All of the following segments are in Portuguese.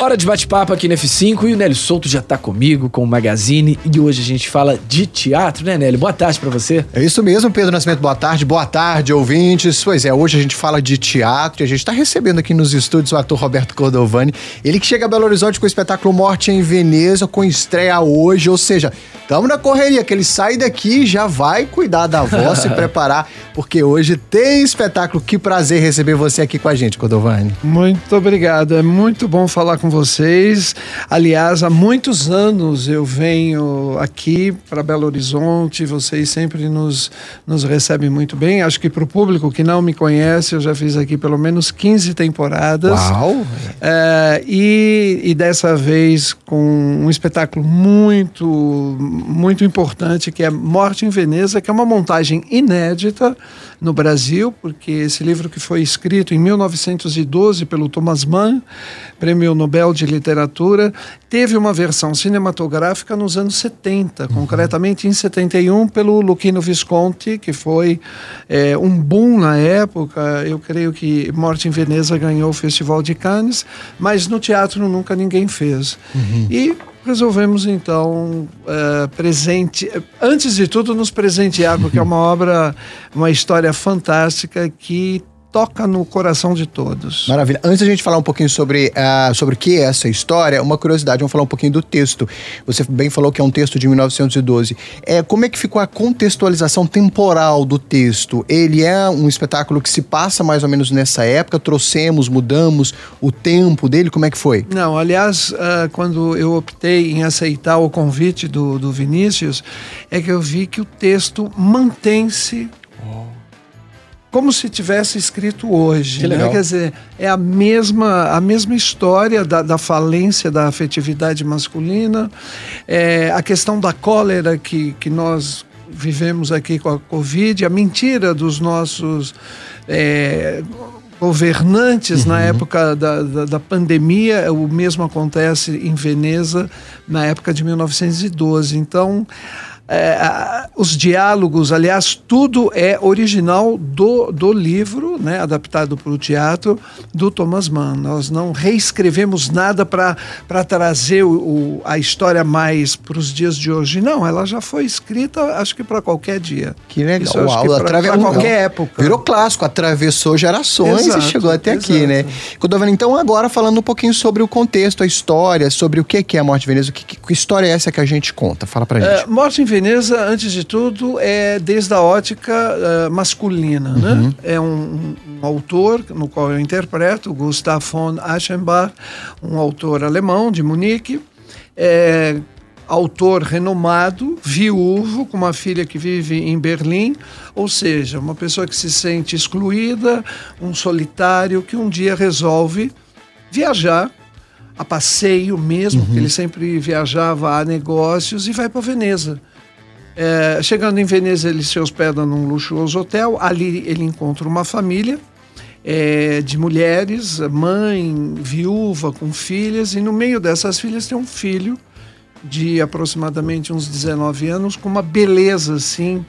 Hora de bate-papo aqui no F5 e o Nélio Souto já tá comigo com o Magazine e hoje a gente fala de teatro, né, Nélio? Boa tarde para você. É isso mesmo, Pedro Nascimento, boa tarde. Boa tarde, ouvintes. Pois é, hoje a gente fala de teatro e a gente tá recebendo aqui nos estúdios o ator Roberto Cordovani. Ele que chega a Belo Horizonte com o espetáculo Morte em Veneza, com estreia hoje, ou seja, estamos na correria, que ele sai daqui e já vai cuidar da voz, se preparar, porque hoje tem espetáculo. Que prazer receber você aqui com a gente, Cordovani. Muito obrigado, é muito bom falar com com vocês. Aliás, há muitos anos eu venho aqui para Belo Horizonte, vocês sempre nos, nos recebem muito bem. Acho que para o público que não me conhece, eu já fiz aqui pelo menos 15 temporadas. Uau! É, e, e dessa vez com um espetáculo muito, muito importante, que é Morte em Veneza, que é uma montagem inédita no Brasil, porque esse livro que foi escrito em 1912 pelo Thomas Mann, prêmio Nobel de Literatura, teve uma versão cinematográfica nos anos 70, uhum. concretamente em 71 pelo Luchino Visconti, que foi é, um boom na época. Eu creio que Morte em Veneza ganhou o Festival de Cannes, mas no teatro nunca ninguém fez. Uhum. E resolvemos então uh, presente, antes de tudo nos presentear porque é uma obra, uma história fantástica que toca no coração de todos. Maravilha. Antes a gente falar um pouquinho sobre, uh, sobre o que é essa história, uma curiosidade, vamos falar um pouquinho do texto. Você bem falou que é um texto de 1912. É, como é que ficou a contextualização temporal do texto? Ele é um espetáculo que se passa mais ou menos nessa época? Trouxemos, mudamos o tempo dele? Como é que foi? Não, aliás, uh, quando eu optei em aceitar o convite do, do Vinícius, é que eu vi que o texto mantém-se como se tivesse escrito hoje. Que né? Quer dizer, é a mesma, a mesma história da, da falência da afetividade masculina, é, a questão da cólera que, que nós vivemos aqui com a Covid, a mentira dos nossos. É, governantes uhum. na época da, da, da, pandemia, o mesmo acontece em Veneza na época de 1912. Então, é, os diálogos, aliás, tudo é original do, do livro, né, adaptado para o teatro, do Thomas Mann. Nós não reescrevemos nada para trazer o, o, a história mais para os dias de hoje. Não, ela já foi escrita, acho que para qualquer dia. Que legal. Isso, Uau, para qualquer época. Virou clássico, atravessou gerações exato, e chegou até exato. aqui, né? Então, agora falando um pouquinho sobre o contexto, a história, sobre o que é a Morte de Veneza, que, que história é essa que a gente conta? Fala para gente. É, Morte em Veneza Veneza, antes de tudo, é desde a ótica uh, masculina. Né? Uhum. Né? É um, um, autor no qual eu interpreto, Gustav von Aschenbach, um autor alemão de Munique. É, autor renomado, viúvo, com uma filha que vive em Berlim, ou seja, uma pessoa que se sente excluída, um solitário que um dia resolve viajar a passeio mesmo, uhum. ele sempre viajava a negócios e vai para Veneza. É, chegando em Veneza, ele se hospeda num luxuoso hotel. Ali ele encontra uma família é, de mulheres, mãe, viúva, com filhas, e no meio dessas filhas tem um filho de aproximadamente uns 19 anos, com uma beleza assim,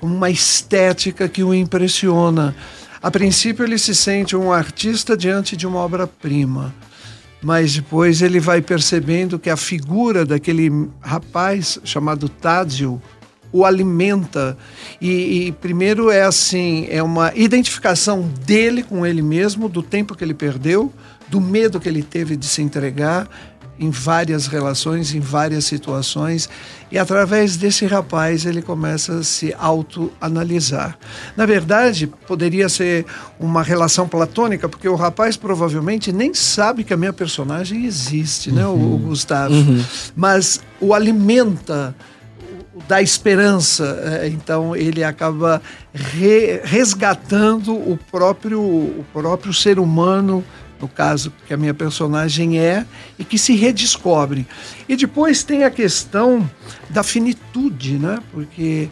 uma estética que o impressiona. A princípio, ele se sente um artista diante de uma obra-prima mas depois ele vai percebendo que a figura daquele rapaz chamado Tádio o alimenta. E, e, primeiro é assim, é uma identificação dele com ele mesmo, do tempo que ele perdeu, do medo que ele teve de se entregar em várias relações, em várias situações, e através desse rapaz ele começa a se autoanalisar. Na verdade, poderia ser uma relação platônica, porque o rapaz provavelmente nem sabe que a minha personagem existe, uhum. né, o, o uhum. Gustavo, uhum. mas o alimenta da esperança. É, então ele acaba re, resgatando o próprio, o próprio ser humano, no caso que a minha personagem é, e que se redescobre. E depois tem a questão da finitude, né? Porque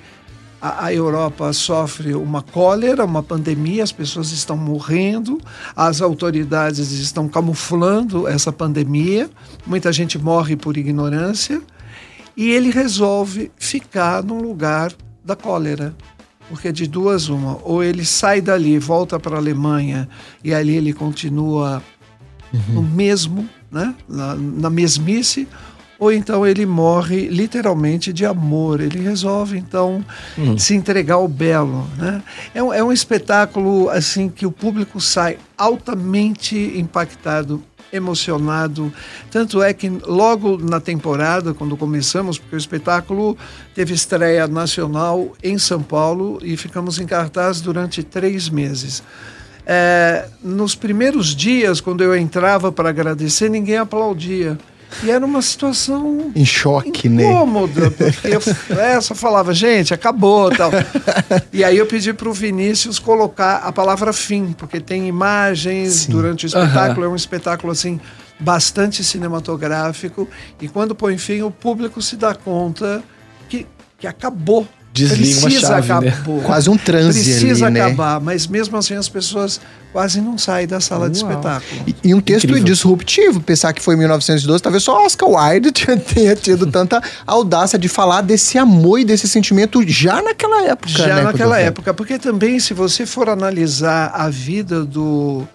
a, a Europa sofre uma cólera, uma pandemia, as pessoas estão morrendo, as autoridades estão camuflando essa pandemia, muita gente morre por ignorância e ele resolve ficar no lugar da cólera. Porque de duas uma, ou ele sai dali, volta para a Alemanha e ali ele continua no mesmo, né, na, na mesmice, ou então ele morre literalmente de amor. Ele resolve então se entregar ao belo, né? É um, é um espetáculo assim que o público sai altamente impactado emocionado. Tanto é que logo na temporada, quando começamos, porque o espetáculo teve estreia nacional em São Paulo e ficamos em cartaz durante três meses. É, nos primeiros dias, quando eu entrava para agradecer, ninguém aplaudia. E era uma situação Em choque, né? incômoda, porque eu essa falava, gente, acabou tal. E aí eu pedi para o Vinícius colocar a palavra fim, porque tem imagens Sim. durante o espetáculo, é um espetáculo assim bastante cinematográfico, e quando põe fim, o público se dá conta que, que acabou. Desliga uma Precisa chave, né? Quase um transe Precisa ali, né? acabar, mas mesmo assim as pessoas quase não saem da sala de Uau. espetáculo. E, e um texto Incrível. disruptivo, pensar que foi em 1912, talvez só Oscar Wilde tenha tido tanta audácia de falar desse amor e desse sentimento já naquela época. Já né, naquela época, porque também se você for analisar a vida do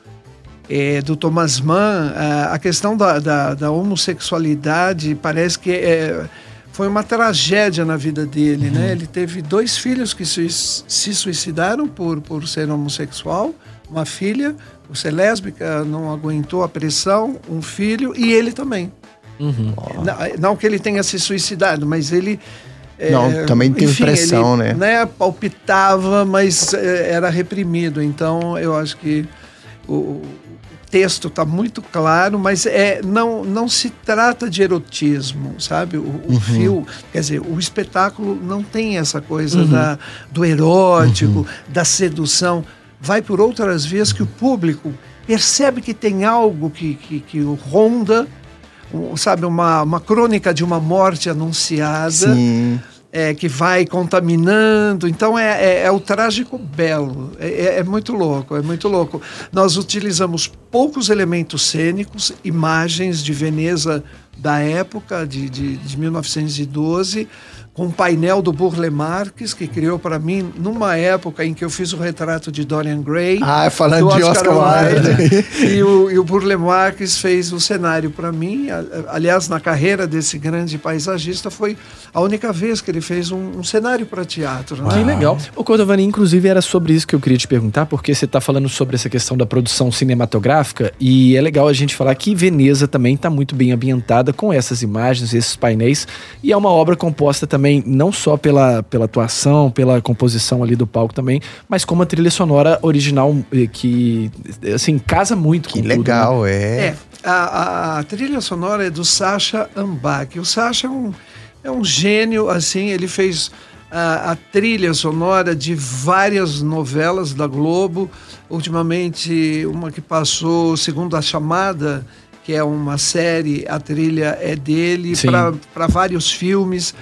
eh, do Thomas Mann, a, a questão da, da, da homossexualidade parece que é, foi uma tragédia na vida dele, né? Ele teve dois filhos que se, se suicidaram por, por ser homossexual, uma filha por ser lésbica, não aguentou a pressão, um filho e ele também. Não, não que ele tenha se suicidado, mas ele. Não, também teve pressão, ele, né? Palpitava, mas eh, era reprimido. Então, eu acho que o texto está muito claro, mas é, não, não se trata de erotismo, sabe? O, o Uhum. fio, quer dizer, o espetáculo não tem essa coisa da, do erótico, Uhum. da sedução. Vai por outras vias que o público percebe que tem algo que, que, que o ronda um, sabe, uma, uma crônica de uma morte anunciada Sim. É, que vai contaminando. Então é, é, é o trágico belo. É, é- é muito louco, é muito louco. Nós utilizamos poucos elementos cênicos, imagens de Veneza da época, de, de, de 1912, com um painel do Burle Marx, que criou para mim, numa época em que eu fiz o retrato de Dorian Gray. Ah, falando do de Oscar Wilde. e, o, e o Burle Marx fez o cenário para mim. Aliás, na carreira desse grande paisagista, foi a única vez que ele fez um, um cenário para teatro. né? Que legal. O Cordovani, inclusive, era sobre isso que eu queria te perguntar, porque você está falando sobre essa questão da produção cinematográfica e é legal a gente falar que Veneza também está muito bem ambientada com essas imagens, esses painéis, e é uma obra composta também não só pela, pela atuação, pela composição ali do palco também, mas com uma trilha sonora original eh, que, assim, casa muito Que com tudo, né? legal, é. É, a, a- a trilha sonora é do Sacha Ambach. O Sacha é um, é um gênio, assim, ele fez a, a trilha sonora de várias novelas da Globo. Ultimamente, uma que passou, segundo a chamada, que é uma série, a trilha é dele, para vários filmes.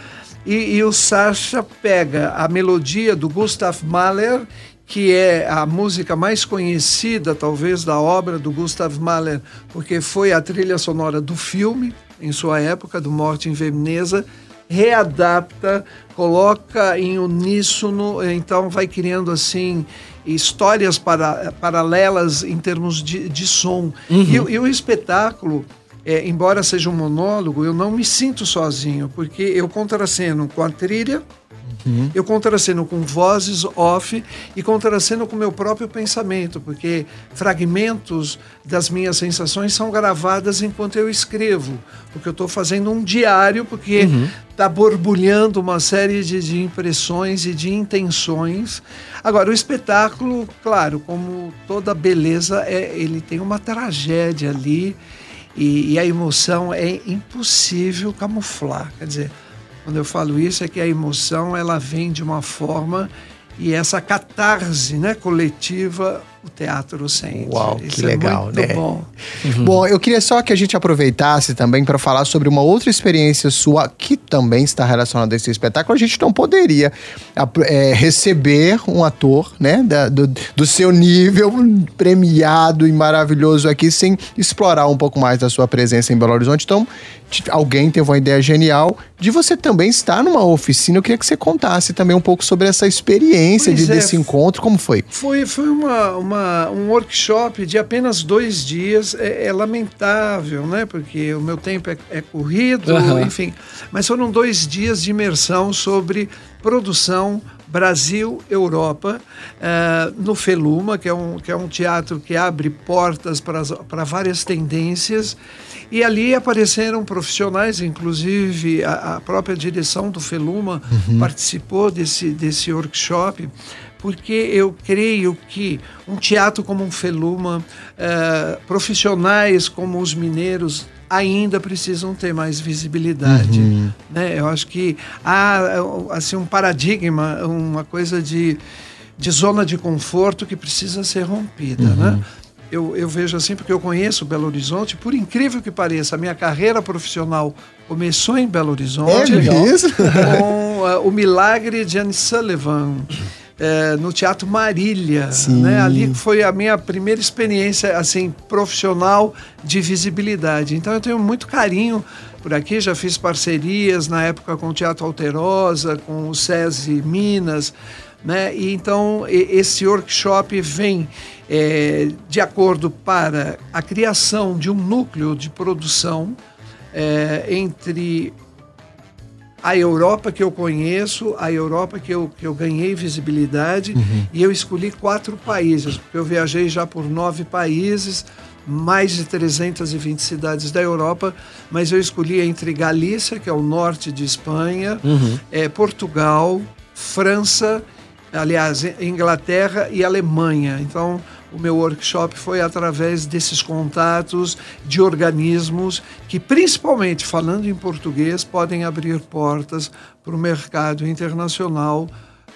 E, e o Sacha pega a melodia do Gustav Mahler, que é a música mais conhecida, talvez, da obra do Gustav Mahler, porque foi a trilha sonora do filme, em sua época, do Morte em Veneza, readapta, coloca em uníssono, então vai criando assim histórias para, paralelas em termos de, de som. E, o- e o espetáculo, é, embora seja um monólogo, eu não me sinto sozinho, porque eu contraceno com a trilha, eu contraceno com vozes off e contraceno com meu próprio pensamento, porque fragmentos das minhas sensações são gravadas enquanto eu escrevo, porque eu estou fazendo um diário, porque está borbulhando uma série de, de impressões e de intenções. Agora, o espetáculo, claro, como toda beleza, é, ele tem uma tragédia ali e, e a emoção é impossível camuflar. Quer dizer, quando eu falo isso é que a emoção ela vem de uma forma e essa catarse né, coletiva o teatro sente. Uau, Isso que é legal, muito né? bom. Bom, eu queria só que a gente aproveitasse também para falar sobre uma outra experiência sua que também está relacionada a esse espetáculo. A gente não poderia é, receber um ator, né, da- do, do seu nível premiado e maravilhoso aqui sem explorar um pouco mais da sua presença em Belo Horizonte. Então, alguém teve uma ideia genial de você também estar numa oficina. Eu queria que você contasse também um pouco sobre essa experiência de, é. desse encontro. Como foi? Foi, foi uma, uma- um workshop de apenas dois dias. É, é lamentável, né? Porque o meu tempo é, é corrido, Aham. enfim. Mas foram dois dias de imersão sobre produção Brasil-Europa eh, no Feluma, que é, um, que é um teatro que abre portas para as- para várias tendências. E ali apareceram profissionais, inclusive a, a própria direção do Feluma participou desse, desse workshop porque eu creio que um teatro como um Feluma, eh, profissionais como os mineiros ainda precisam ter mais visibilidade. Né? Eu acho que há assim, um paradigma, uma coisa de, de zona de conforto que precisa ser rompida. Né? Eu, eu vejo assim, porque eu conheço Belo Horizonte, por incrível que pareça, a minha carreira profissional começou em Belo Horizonte É mesmo? com ah, o Milagre de Anne Sullivan. Eh, no Teatro Marília, Sim. né? Ali foi a minha primeira experiência assim profissional de visibilidade. Então eu tenho muito carinho por aqui. Já fiz parcerias na época com o Teatro Alterosa, com o SESI Minas, né? E então esse workshop vem eh, de acordo para a criação de um núcleo de produção eh, entre a Europa que eu conheço, a Europa que eu, que eu ganhei visibilidade, e eu escolhi quatro países, porque eu viajei já por nove países, mais de 320 cidades da Europa, mas eu escolhi entre Galícia, que é o norte de Espanha, eh, Portugal, França, aliás, Inglaterra e Alemanha. Então, o meu workshop foi através desses contatos de organismos que, principalmente falando em português, podem abrir portas para o mercado internacional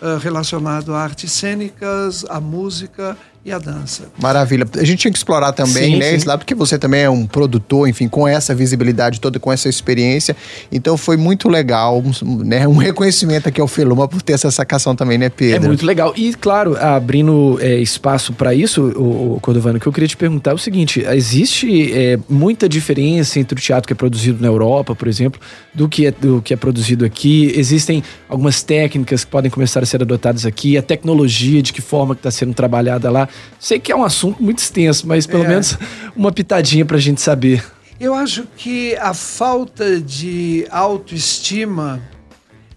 eh, relacionado a artes cênicas, a música e a dança. Maravilha. A gente tinha que explorar também, Sim, né? sim. Esse lado, porque você também é um produtor, enfim, com essa visibilidade toda, com essa experiência. Então foi muito legal, um, né? Um reconhecimento aqui ao Feluma por ter essa sacação também, né, É Pedro? muito legal. E, claro, abrindo é, espaço para isso, o, o Cordovano, o que eu queria te perguntar é o seguinte: existe é, muita diferença entre o teatro que é produzido na Europa, por exemplo, do que, é, do que é produzido aqui? Existem algumas técnicas que podem começar a ser adotadas aqui, a tecnologia, de que forma que está sendo trabalhada lá. Sei que é um assunto muito extenso, mas pelo É. menos uma pitadinha para a gente saber. Eu acho que a falta de autoestima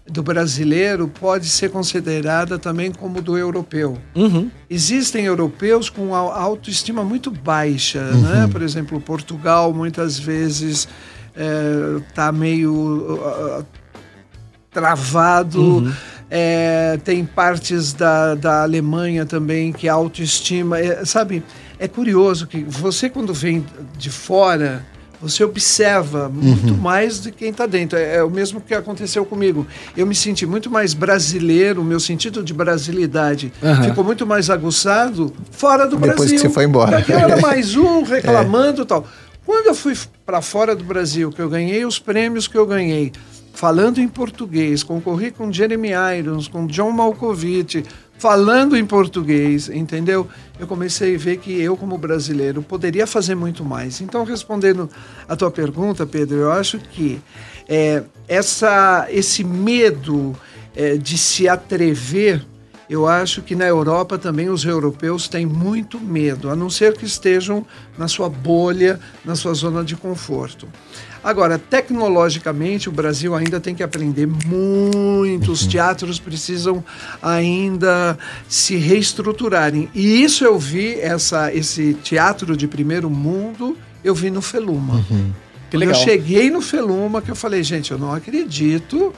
do brasileiro pode ser considerada também como do europeu. Uhum. Existem europeus com autoestima muito baixa, né? Por exemplo, Portugal muitas vezes está meio ah, travado. É, tem partes da, da Alemanha também que a autoestima. é, sabe, é curioso que você, quando vem de fora, você observa muito mais de quem está dentro. É, é o mesmo que aconteceu comigo. Eu me senti muito mais brasileiro, o meu sentido de brasilidade Aham. ficou muito mais aguçado fora do Depois Brasil. que você foi embora. Porque eu era mais um reclamando e tal. Quando eu fui para fora do Brasil, que eu ganhei os prêmios que eu ganhei, falando em português, concorri com Jeremy Irons, com John Malkovich, falando em português, entendeu? Eu comecei a ver que eu, como brasileiro, poderia fazer muito mais. Então, respondendo a tua pergunta, Pedro, eu acho que é, essa, esse medo é, de se atrever eu acho que na Europa também os europeus têm muito medo, a não ser que estejam na sua bolha, na sua zona de conforto. Agora, tecnologicamente, o Brasil ainda tem que aprender muito, os teatros precisam ainda se reestruturarem. E isso eu vi, essa, esse teatro de primeiro mundo, eu vi no Feluma. Legal. Eu cheguei no Feluma que eu falei, gente, eu não acredito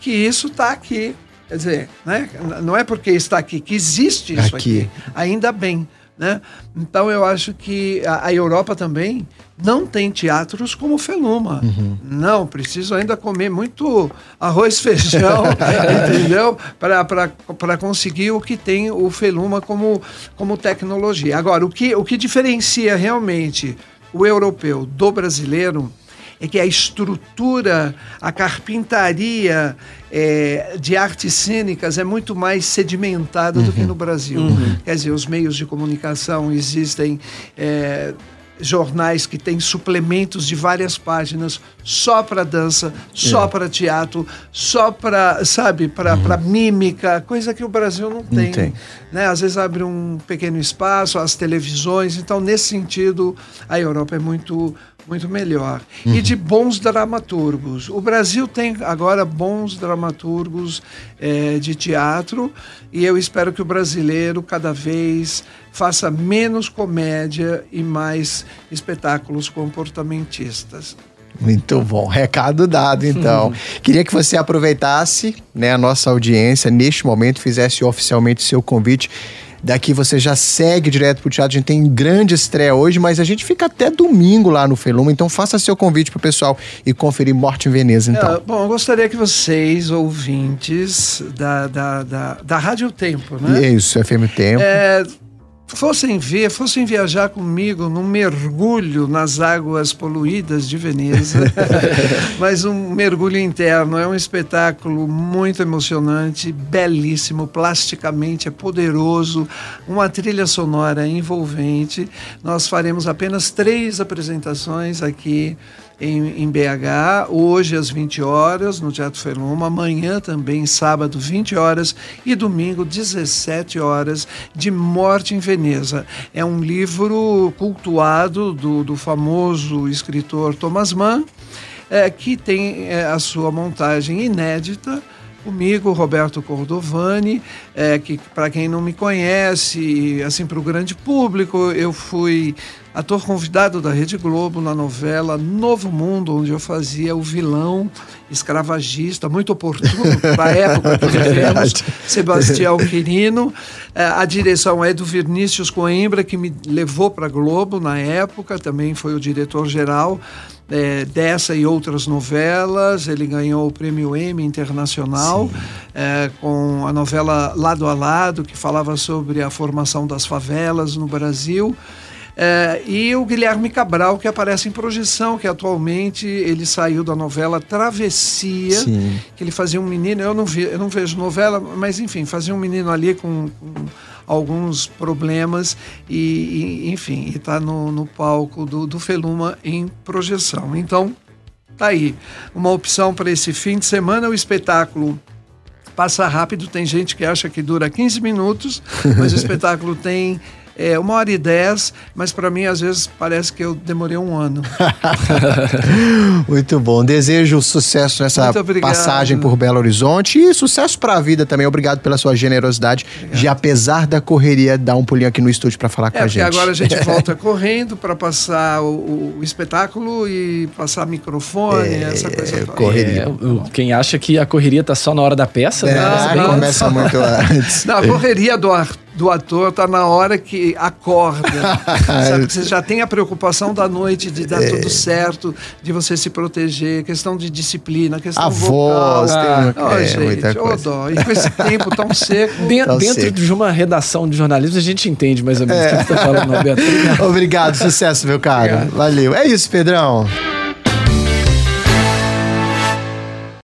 que isso está aqui. Quer dizer, né? não é porque está aqui que existe isso Aqui. aqui. Ainda bem. Né? Então eu acho que a, a Europa também não tem teatros como o Feluma. Uhum. Não, preciso ainda comer muito arroz feijão, entendeu? Para conseguir o que tem o Feluma como, como tecnologia. Agora, o que, o que diferencia realmente o europeu do brasileiro é que a estrutura, a carpintaria é, de artes cênicas é muito mais sedimentada uhum. do que no Brasil. Uhum. Quer dizer, os meios de comunicação existem. É, jornais que têm suplementos de várias páginas só para dança, só é. para teatro, só para, sabe, para uhum. mímica, coisa que o Brasil não tem. Não tem. Né? Às vezes abre um pequeno espaço, as televisões. Então, nesse sentido, a Europa é muito muito melhor. Uhum. E de bons dramaturgos. O Brasil tem agora bons dramaturgos é, de teatro e eu espero que o brasileiro cada vez faça menos comédia e mais espetáculos comportamentistas. Muito bom, recado dado então. Queria que você aproveitasse né, a nossa audiência neste momento, fizesse oficialmente seu convite Daqui você já segue direto pro teatro. A gente tem grande estreia hoje, mas a gente fica até domingo lá no Feluma. Então faça seu convite pro pessoal e conferir Morte em Veneza, então. É, bom, eu gostaria que vocês, ouvintes da, da, da, da Rádio Tempo, né? Isso, FM Tempo. É, fossem ver, fossem viajar comigo num mergulho nas águas poluídas de Veneza, mas um mergulho interno. É um espetáculo muito emocionante, belíssimo, plasticamente é poderoso, uma trilha sonora envolvente. Nós faremos apenas três apresentações aqui em, em, BH, hoje às 20 horas, no Teatro Feluma, amanhã também, sábado, 20 horas, e domingo, 17 horas, de Morte em Veneza. É um livro cultuado do, do famoso escritor Thomas Mann, é, que tem é, a sua montagem inédita comigo, Roberto Cordovani, é, que para quem não me conhece, assim para o grande público, eu fui ator convidado da Rede Globo na novela Novo Mundo, onde eu fazia o vilão escravagista, muito oportuno para a época que vivemos, Sebastião Quirino. É, a direção é do Vinícius Coimbra, que me levou para a Globo na época, também foi o diretor-geral é, dessa e outras novelas. Ele ganhou o prêmio Emmy Internacional é, com a novela Lado a Lado, que falava sobre a formação das favelas no Brasil. É, e o Guilherme Cabral, que aparece em projeção, que atualmente ele saiu da novela Travessia, Sim. que ele fazia um menino, eu não, vi, eu não vejo novela, mas enfim, fazia um menino ali com, com alguns problemas e, e enfim, está no, no palco do, do Feluma em projeção. Então, tá aí, uma opção para esse fim de semana, o espetáculo passa rápido, tem gente que acha que dura 15 minutos, mas o espetáculo tem é, uma hora e dez, mas para mim às vezes parece que eu demorei um ano. Muito bom. Desejo sucesso nessa passagem por Belo Horizonte e sucesso para a vida também. Obrigado pela sua generosidade obrigado. de, apesar da correria, dar um pulinho aqui no estúdio para falar é, com a gente. agora a gente volta correndo para passar o, o, espetáculo e passar microfone, é, essa coisa toda. Correria. É, quem acha que a correria tá só na hora da peça, é, né? começa muito antes. Não, a correria do Arthur do ator tá na hora que acorda. sabe? Você já tem a preocupação da noite de dar é. tudo certo, de você se proteger, questão de disciplina, questão a vocal. Voz, ah, tem uma... oh, é, gente, oh, dó. E com esse tempo tão seco. Dentro, tão dentro seco. de uma redação de jornalismo, a gente entende mais ou menos o que você está falando, Roberto. Obrigado. Obrigado, sucesso, meu caro. Obrigado. Valeu. É isso, Pedrão.